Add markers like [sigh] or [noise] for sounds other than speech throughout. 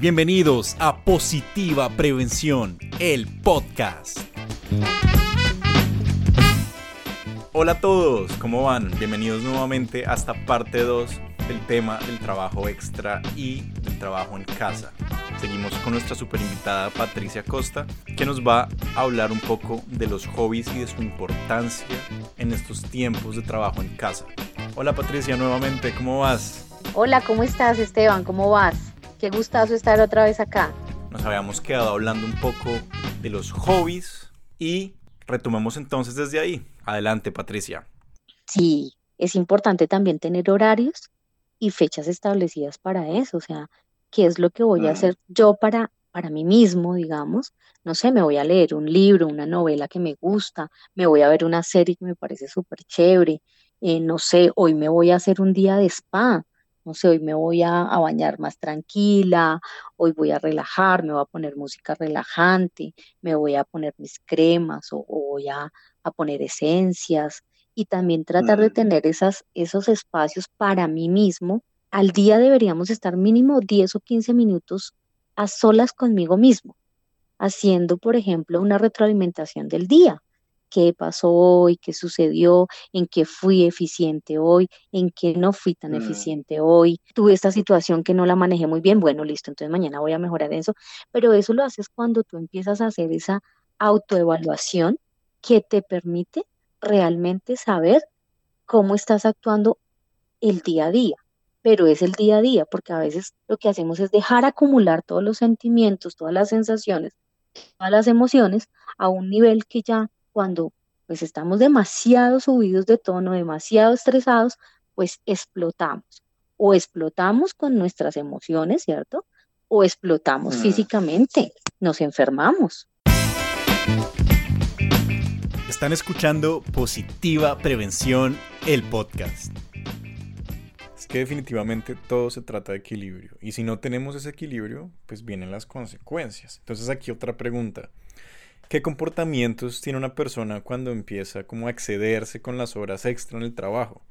Bienvenidos a Positiva Prevención, el podcast. Hola a todos, ¿cómo van? Bienvenidos nuevamente a esta parte 2 del tema del trabajo extra y del trabajo en casa. Seguimos con nuestra super invitada Patricia Costa, que nos va a hablar un poco de los hobbies y de su importancia en estos tiempos de trabajo en casa. Hola Patricia, nuevamente, ¿cómo vas? Hola, ¿cómo estás Esteban? ¿Cómo vas? Qué gustazo estar otra vez acá. Nos habíamos quedado hablando un poco de los hobbies y retomamos entonces desde ahí. Adelante, Patricia. Sí, es importante también tener horarios y fechas establecidas para eso. O sea, ¿qué es lo que voy a hacer yo para, para mí mismo, digamos? No sé, me voy a leer un libro, una novela que me gusta, me voy a ver una serie que me parece súper chévere. Eh, no sé, hoy me voy a hacer un día de spa no sé, hoy me voy a, bañar más tranquila, hoy voy a relajar, me voy a poner música relajante, me voy a poner mis cremas o, voy a, poner esencias y también tratar de tener esas, esos espacios para mí mismo. Al día deberíamos estar mínimo 10 o 15 minutos a solas conmigo mismo, haciendo, por ejemplo, una retroalimentación del día qué pasó hoy, qué sucedió, en qué fui eficiente hoy, en qué no fui tan mm. eficiente hoy. Tuve esta situación que no la manejé muy bien, bueno, listo, entonces mañana voy a mejorar eso, pero eso lo haces cuando tú empiezas a hacer esa autoevaluación que te permite realmente saber cómo estás actuando el día a día. Pero es el día a día, porque a veces lo que hacemos es dejar acumular todos los sentimientos, todas las sensaciones, todas las emociones a un nivel que ya cuando pues estamos demasiado subidos de tono, demasiado estresados, pues explotamos. O explotamos con nuestras emociones, ¿cierto? O explotamos mm. físicamente, nos enfermamos. Están escuchando Positiva Prevención, el podcast. Es que definitivamente todo se trata de equilibrio. Y si no tenemos ese equilibrio, pues vienen las consecuencias. Entonces aquí otra pregunta. ¿Qué comportamientos tiene una persona cuando empieza como a excederse con las horas extra en el trabajo?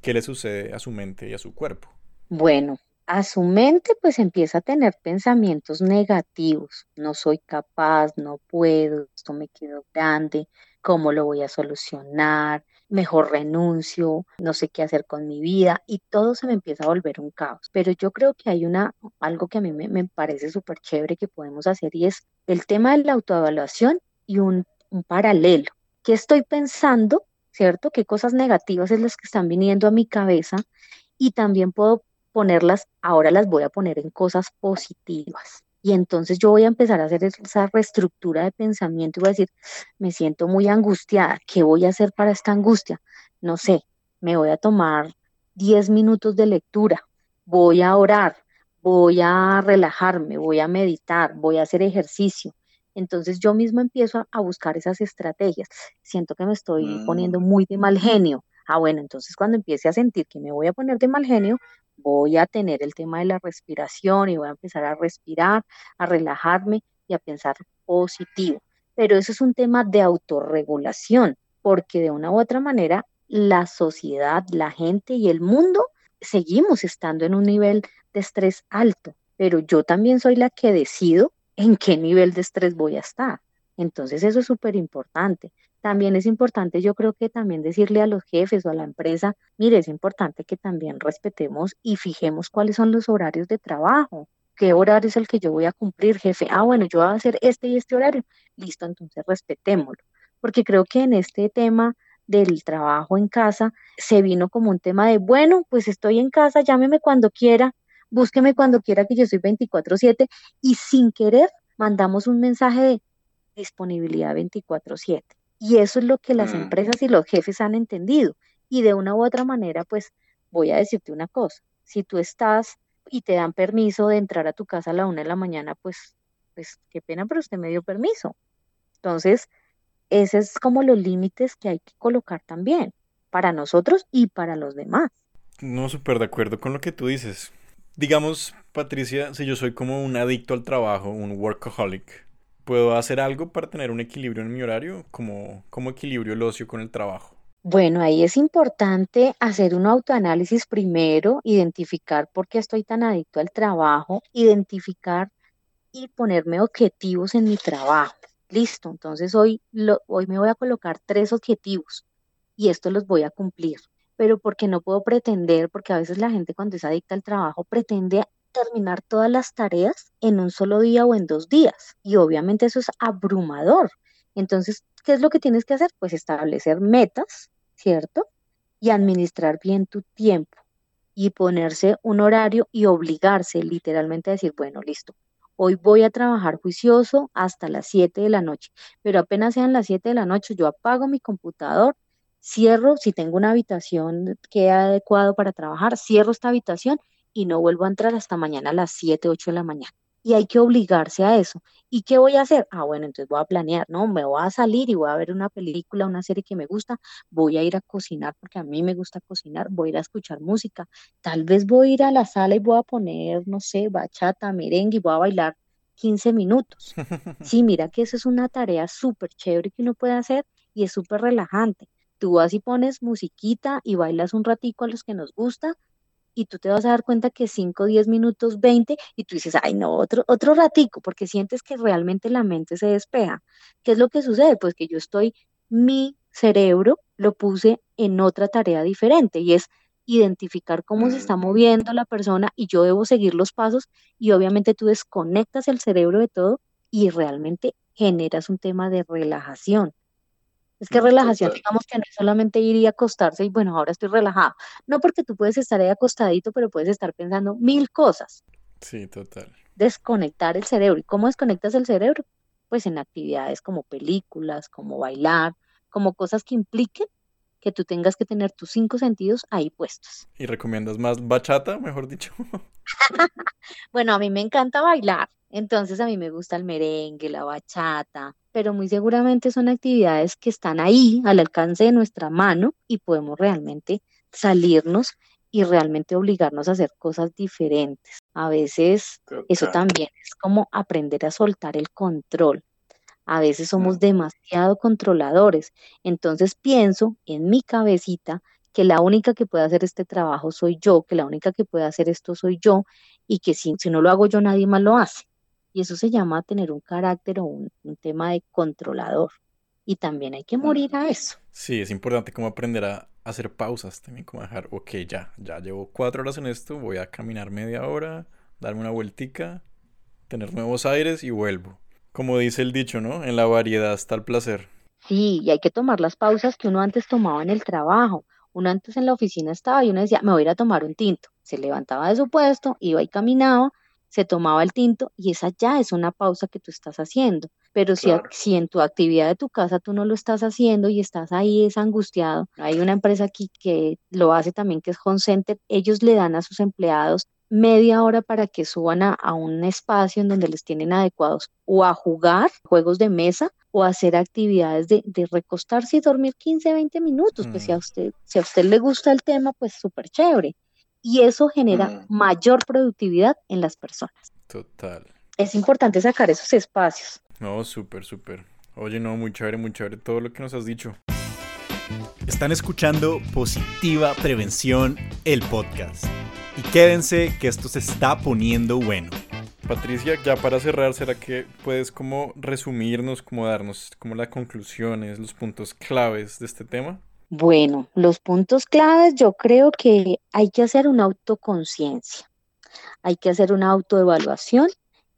¿Qué le sucede a su mente y a su cuerpo? Bueno, a su mente pues empieza a tener pensamientos negativos. No soy capaz, no puedo, esto me quedó grande, ¿cómo lo voy a solucionar? Mejor renuncio, no sé qué hacer con mi vida y todo se me empieza a volver un caos. Pero yo creo que hay una, algo que a mí me, me parece súper chévere que podemos hacer y es el tema de la autoevaluación y un, paralelo. ¿Qué estoy pensando? ¿Cierto? ¿Qué cosas negativas es las que están viniendo a mi cabeza? Y también puedo ponerlas, ahora las voy a poner en cosas positivas. Y entonces yo voy a empezar a hacer esa reestructura de pensamiento y voy a decir, me siento muy angustiada, ¿qué voy a hacer para esta angustia? No sé, me voy a tomar 10 minutos de lectura, voy a orar, voy a relajarme, voy a meditar, voy a hacer ejercicio, entonces yo mismo empiezo a, buscar esas estrategias. Siento que me estoy poniendo mm. muy de mal genio. Ah, bueno, entonces cuando empiece a sentir que me voy a poner de mal genio, voy a tener el tema de la respiración y voy a empezar a respirar, a relajarme y a pensar positivo. Pero eso es un tema de autorregulación, porque de una u otra manera la sociedad, la gente y el mundo seguimos estando en un nivel de estrés alto, pero yo también soy la que decido en qué nivel de estrés voy a estar. Entonces eso es súper importante. También es importante, yo creo que también decirle a los jefes o a la empresa, mire, es importante que también respetemos y fijemos cuáles son los horarios de trabajo. ¿Qué horario es el que yo voy a cumplir, jefe? Ah, bueno, yo voy a hacer este y este horario. Listo, entonces respetémoslo. Porque creo que en este tema del trabajo en casa se vino como un tema de, bueno, pues estoy en casa, llámeme cuando quiera, búsqueme cuando quiera que yo soy 24/7 y sin querer mandamos un mensaje de disponibilidad 24/7. Y eso es lo que las mm. empresas y los jefes han entendido. Y de una u otra manera, pues voy a decirte una cosa, si tú estás y te dan permiso de entrar a tu casa a la una de la mañana, pues, pues qué pena, pero usted me dio permiso. Entonces, ese es como los límites que hay que colocar también para nosotros y para los demás. No, súper de acuerdo con lo que tú dices. Digamos, Patricia, si yo soy como un adicto al trabajo, un workaholic, ¿puedo hacer algo para tener un equilibrio en mi horario? ¿Cómo, equilibrio el ocio con el trabajo? Bueno, ahí es importante hacer un autoanálisis primero, identificar por qué estoy tan adicto al trabajo, identificar y ponerme objetivos en mi trabajo. Listo, entonces hoy, hoy me voy a colocar tres objetivos y estos los voy a cumplir. Pero porque no puedo pretender, porque a veces la gente cuando es adicta al trabajo pretende terminar todas las tareas en un solo día o en dos días. Y obviamente eso es abrumador. Entonces, ¿qué es lo que tienes que hacer? Pues establecer metas, ¿cierto? Y administrar bien tu tiempo y ponerse un horario y obligarse literalmente a decir, bueno, listo, hoy voy a trabajar juicioso hasta las 7 de la noche, pero apenas sean las 7 de la noche, yo apago mi computador, cierro, si tengo una habitación que es adecuado para trabajar, cierro esta habitación y no vuelvo a entrar hasta mañana a las 7, 8 de la mañana y hay que obligarse a eso. ¿Y qué voy a hacer? Ah, bueno, entonces voy a planear, no, me voy a salir y voy a ver una película, una serie que me gusta, voy a ir a cocinar porque a mí me gusta cocinar, voy a ir a escuchar música, tal vez voy a ir a la sala y voy a poner, no sé, bachata, merengue y voy a bailar 15 minutos. [laughs] Sí, mira que eso es una tarea súper chévere que uno puede hacer y es súper relajante. Tú vas y pones musiquita y bailas un ratico a los que nos gusta y tú te vas a dar cuenta que 5, 10 minutos, 20 y tú dices, ay no, otro, otro ratico, porque sientes que realmente la mente se despeja. ¿Qué es lo que sucede? Pues que yo estoy, mi cerebro lo puse en otra tarea diferente y es identificar cómo se está moviendo la persona y yo debo seguir los pasos y obviamente tú desconectas el cerebro de todo y realmente generas un tema de relajación. Es que relajación, digamos que no es solamente ir y acostarse y bueno, ahora estoy relajado. No porque tú puedes estar ahí acostadito, pero puedes estar pensando mil cosas. Sí, total. Desconectar el cerebro. ¿Y cómo desconectas el cerebro? Pues en actividades como películas, como bailar, como cosas que impliquen que tú tengas que tener tus cinco sentidos ahí puestos. ¿Y recomiendas más bachata, mejor dicho? [laughs] [laughs] bueno, a mí me encanta bailar, entonces a mí me gusta el merengue, la bachata, pero muy seguramente son actividades que están ahí al alcance de nuestra mano y podemos realmente salirnos y realmente obligarnos a hacer cosas diferentes. A veces eso también es como aprender a soltar el control. A veces somos demasiado controladores. Entonces pienso en mi cabecita que la única que puede hacer este trabajo soy yo, que la única que puede hacer esto soy yo y que si, si no lo hago yo nadie más lo hace. Y eso se llama tener un carácter o un, tema de controlador. Y también hay que morir a eso. Sí, es importante como aprender a hacer pausas, también como dejar, ok, ya, ya llevo cuatro horas en esto, voy a caminar media hora, darme una vueltica, tener nuevos aires y vuelvo. Como dice el dicho, ¿no? En la variedad está el placer. Sí, y hay que tomar las pausas que uno antes tomaba en el trabajo. Uno antes en la oficina estaba y uno decía, me voy a ir a tomar un tinto. Se levantaba de su puesto, iba y caminaba, se tomaba el tinto y esa ya es una pausa que tú estás haciendo. Pero si, si en tu actividad de tu casa tú no lo estás haciendo y estás ahí es angustiado, hay una empresa aquí que lo hace también que es Home Center, ellos le dan a sus empleados media hora para que suban a, un espacio en donde les tienen adecuados o a jugar juegos de mesa o a hacer actividades de, recostarse y dormir 15, 20 minutos. Pues si a mm. usted, si a usted le gusta el tema, pues súper chévere y eso genera mayor productividad en las personas. Total. Es importante sacar esos espacios. No, súper, súper. Oye, no, muy chévere, muy chévere todo lo que nos has dicho. Están escuchando Positiva Prevención, el podcast. Y quédense que esto se está poniendo bueno. Patricia, ya para cerrar, ¿será que puedes como resumirnos, como darnos como las conclusiones, los puntos claves de este tema? Bueno, los puntos claves yo creo que hay que hacer una autoconciencia, hay que hacer una autoevaluación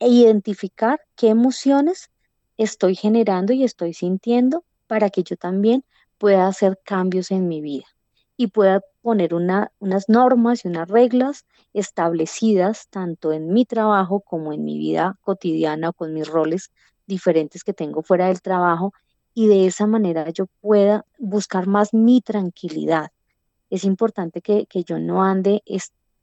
e identificar qué emociones estoy generando y estoy sintiendo para que yo también pueda hacer cambios en mi vida y pueda poner unas normas y unas reglas establecidas tanto en mi trabajo como en mi vida cotidiana o con mis roles diferentes que tengo fuera del trabajo y de esa manera yo pueda buscar más mi tranquilidad. Es importante que, yo no ande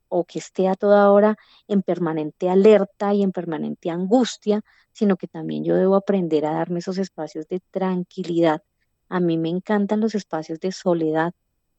o que esté a toda hora en permanente alerta y en permanente angustia, sino que también yo debo aprender a darme esos espacios de tranquilidad. A mí me encantan los espacios de soledad,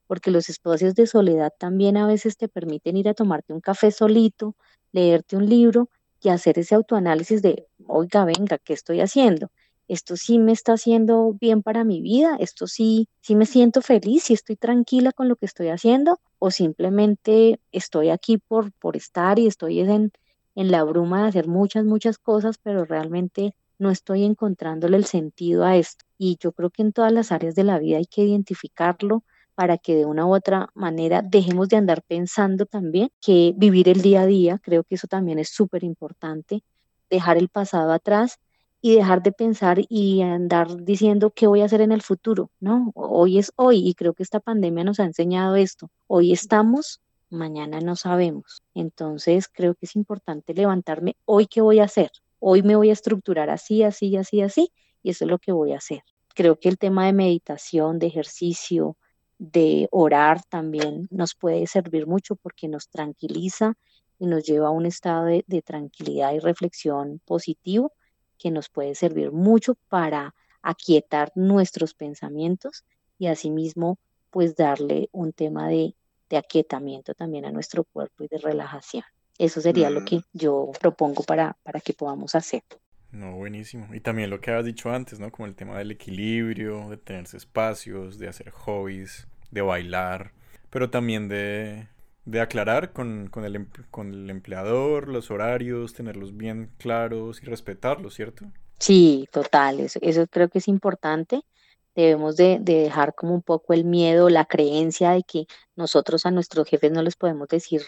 porque los espacios de soledad también a veces te permiten ir a tomarte un café solito, leerte un libro y hacer ese autoanálisis de, oiga, venga, ¿qué estoy haciendo? Esto sí me está haciendo bien para mi vida, esto sí, sí me siento feliz, y estoy tranquila con lo que estoy haciendo, o simplemente estoy aquí por, por estar y estoy en, en la bruma de hacer muchas, muchas cosas, pero realmente no estoy encontrándole el sentido a esto. Y yo creo que en todas las áreas de la vida hay que identificarlo para que de una u otra manera dejemos de andar pensando también que vivir el día a día, creo que eso también es súper importante, dejar el pasado atrás y dejar de pensar y andar diciendo qué voy a hacer en el futuro, ¿no? Hoy es hoy y creo que esta pandemia nos ha enseñado esto. Hoy estamos, mañana no sabemos. Entonces creo que es importante levantarme hoy qué voy a hacer. Hoy me voy a estructurar así, así, así, así y eso es lo que voy a hacer. Creo que el tema de meditación, de ejercicio, de orar también nos puede servir mucho porque nos tranquiliza y nos lleva a un estado de, de tranquilidad y reflexión positivo que nos puede servir mucho para aquietar nuestros pensamientos y asimismo pues darle un tema de, de aquietamiento también a nuestro cuerpo y de relajación. Eso sería lo mm. que yo propongo para, para que podamos hacer. No, buenísimo. Y también lo que habías dicho antes, ¿no? Como el tema del equilibrio, de tenerse espacios, de hacer hobbies, de bailar, pero también de, de aclarar con, con, el, con el empleador los horarios, tenerlos bien claros y respetarlos, ¿cierto? Sí, total, eso, eso creo que es importante. Debemos de, de, dejar como un poco el miedo, la creencia de que nosotros a nuestros jefes no les podemos decir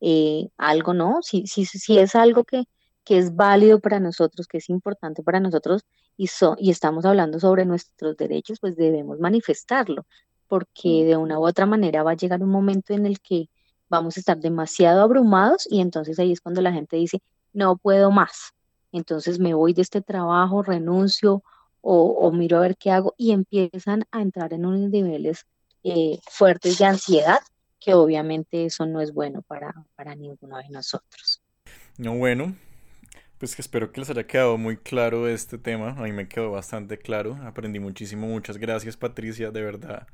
eh, algo, ¿no? Si, si, si es algo que, que es válido para nosotros, que es importante para nosotros y, so, y estamos hablando sobre nuestros derechos, pues debemos manifestarlo, porque de una u otra manera va a llegar un momento en el que vamos a estar demasiado abrumados y entonces ahí es cuando la gente dice, no puedo más, entonces me voy de este trabajo, renuncio o, miro a ver qué hago y empiezan a entrar en unos niveles eh, fuertes de ansiedad, que obviamente eso no es bueno para, para ninguno de nosotros. No, bueno, pues espero que les haya quedado muy claro este tema. A mí me quedó bastante claro. Aprendí muchísimo. Muchas gracias, Patricia. De verdad.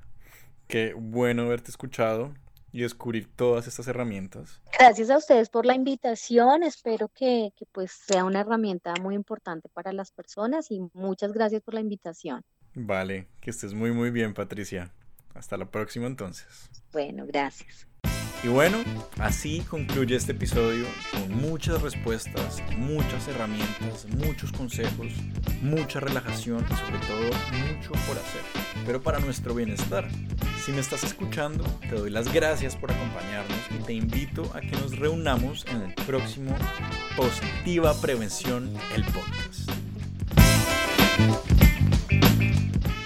Qué bueno haberte escuchado y descubrir todas estas herramientas. Gracias a ustedes por la invitación. Espero que, que pues sea una herramienta muy importante para las personas y muchas gracias por la invitación. Vale, que estés muy muy bien, Patricia. Hasta la próxima entonces. Bueno, gracias. Y bueno, así concluye este episodio con muchas respuestas, muchas herramientas, muchos consejos, mucha relajación y sobre todo mucho por hacer, pero para nuestro bienestar. Si me estás escuchando, te doy las gracias por acompañarnos y te invito a que nos reunamos en el próximo Positiva Prevención, el podcast.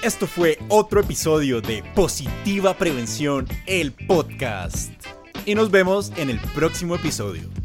Esto fue otro episodio de Positiva Prevención, el podcast y nos vemos en el próximo episodio.